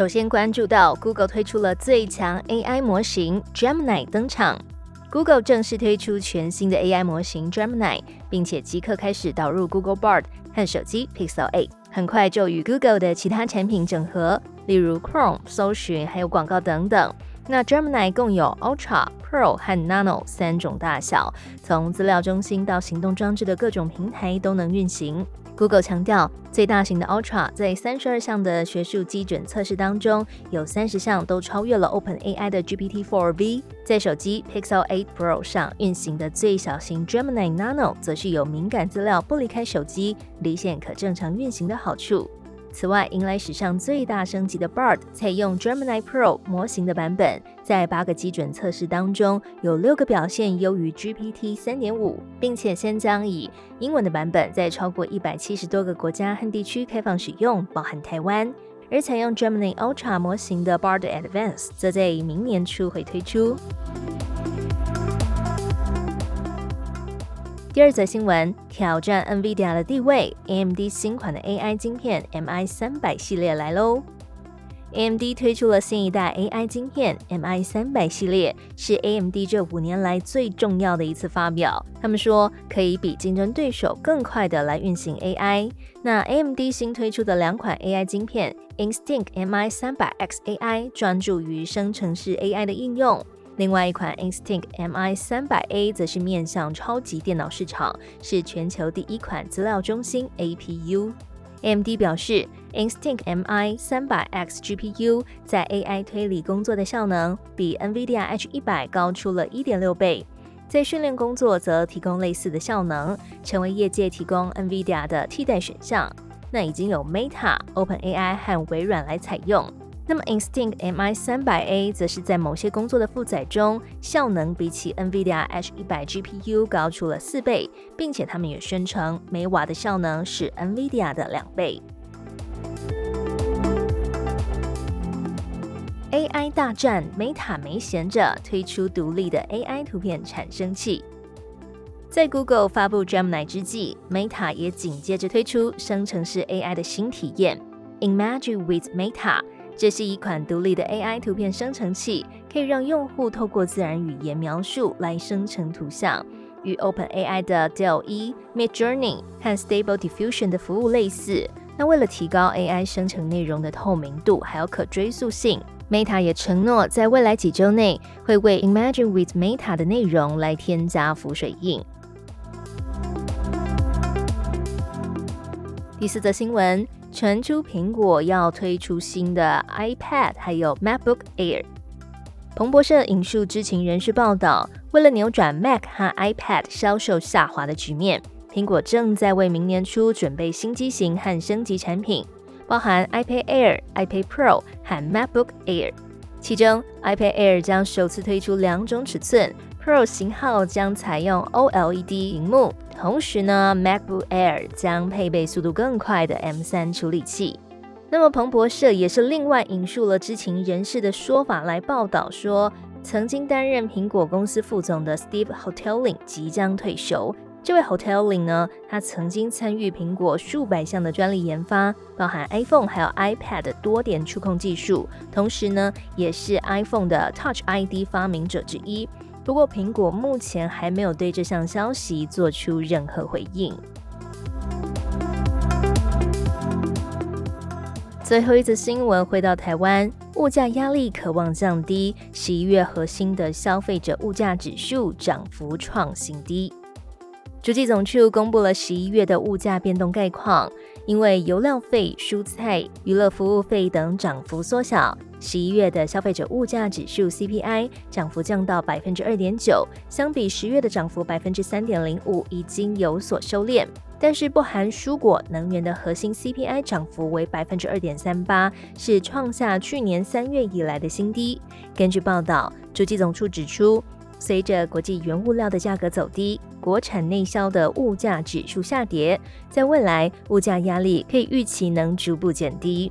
首先关注到，Google 推出了最强 AI 模型 Gemini 登场。Google 正式推出全新的 AI 模型 Gemini，并且即刻开始导入 Google Bard 和手机 Pixel 8，很快就与 Google 的其他产品整合，例如 Chrome 搜寻还有广告等等。那 Gemini 共有 Ultra、Pro 和 Nano 三种大小，从资料中心到行动装置的各种平台都能运行。Google 强调，最大型的 Ultra 在三十二项的学术基准测试当中，有三十项都超越了 OpenAI 的 GPT-4V。在手机 Pixel 8 Pro 上运行的最小型 Gemini Nano，则是有敏感资料不离开手机，离线可正常运行的好处。此外，迎来史上最大升级的 Bard，采用 Gemini Pro 模型的版本，在八个基准测试当中，有六个表现优于 GPT 三点五，并且先将以英文的版本在超过一百七十多个国家和地区开放使用，包含台湾。而采用 Gemini Ultra 模型的 Bard Advance 则在明年初会推出。第二则新闻，挑战 NVIDIA 的地位，AMD 新款的 AI 晶片 MI 三百系列来喽。AMD 推出了新一代 AI 晶片 MI 三百系列，是 AMD 这五年来最重要的一次发表。他们说可以比竞争对手更快的来运行 AI。那 AMD 新推出的两款 AI 晶片 Instinct MI 三百 X AI 专注于生成式 AI 的应用。另外一款 Instinct MI 三百 A 则是面向超级电脑市场，是全球第一款资料中心 APU。AMD 表示，Instinct MI 三百 X GPU 在 AI 推理工作的效能比 NVIDIA H 一百高出了一点六倍，在训练工作则提供类似的效能，成为业界提供 NVIDIA 的替代选项。那已经有 Meta、OpenAI 和微软来采用。那么，Instinct MI 三百 A 则是在某些工作的负载中，效能比起 NVIDIA H 一百 GPU 高出了四倍，并且他们也宣称每瓦的效能是 NVIDIA 的两倍。AI 大战，Meta 没闲着，推出独立的 AI 图片产生器。在 Google 发布 Gemini 之际，Meta 也紧接着推出生成式 AI 的新体验，Imagine with Meta。这是一款独立的 AI 图片生成器，可以让用户透过自然语言描述来生成图像，与 OpenAI 的 DALL-E、Midjourney 和 Stable Diffusion 的服务类似。那为了提高 AI 生成内容的透明度还有可追溯性，Meta 也承诺在未来几周内会为 Imagine with Meta 的内容来添加浮水印。第四则新闻。传出苹果要推出新的 iPad，还有 MacBook Air。彭博社引述知情人士报道，为了扭转 Mac 和 iPad 销售下滑的局面，苹果正在为明年初准备新机型和升级产品，包含 iPad Air、iPad Pro 和 MacBook Air。其中，iPad Air 将首次推出两种尺寸，Pro 型号将采用 OLED 屏幕。同时呢，MacBook Air 将配备速度更快的 M3 处理器。那么，彭博社也是另外引述了知情人士的说法来报道说，曾经担任苹果公司副总的 Steve Hoteling 即将退休。这位 Hoteling 呢，他曾经参与苹果数百项的专利研发，包含 iPhone 还有 iPad 的多点触控技术，同时呢，也是 iPhone 的 Touch ID 发明者之一。不过，苹果目前还没有对这项消息做出任何回应。最后一则新闻，回到台湾，物价压力渴望降低，十一月核心的消费者物价指数涨幅创新低。主计总处公布了十一月的物价变动概况，因为油料费、蔬菜、娱乐服务费等涨幅缩小。十一月的消费者物价指数 CPI 涨幅降到百分之二点九，相比十月的涨幅百分之三点零五已经有所收敛。但是不含蔬果、能源的核心 CPI 涨幅为百分之二点三八，是创下去年三月以来的新低。根据报道，主计总处指出，随着国际原物料的价格走低，国产内销的物价指数下跌，在未来物价压力可以预期能逐步减低。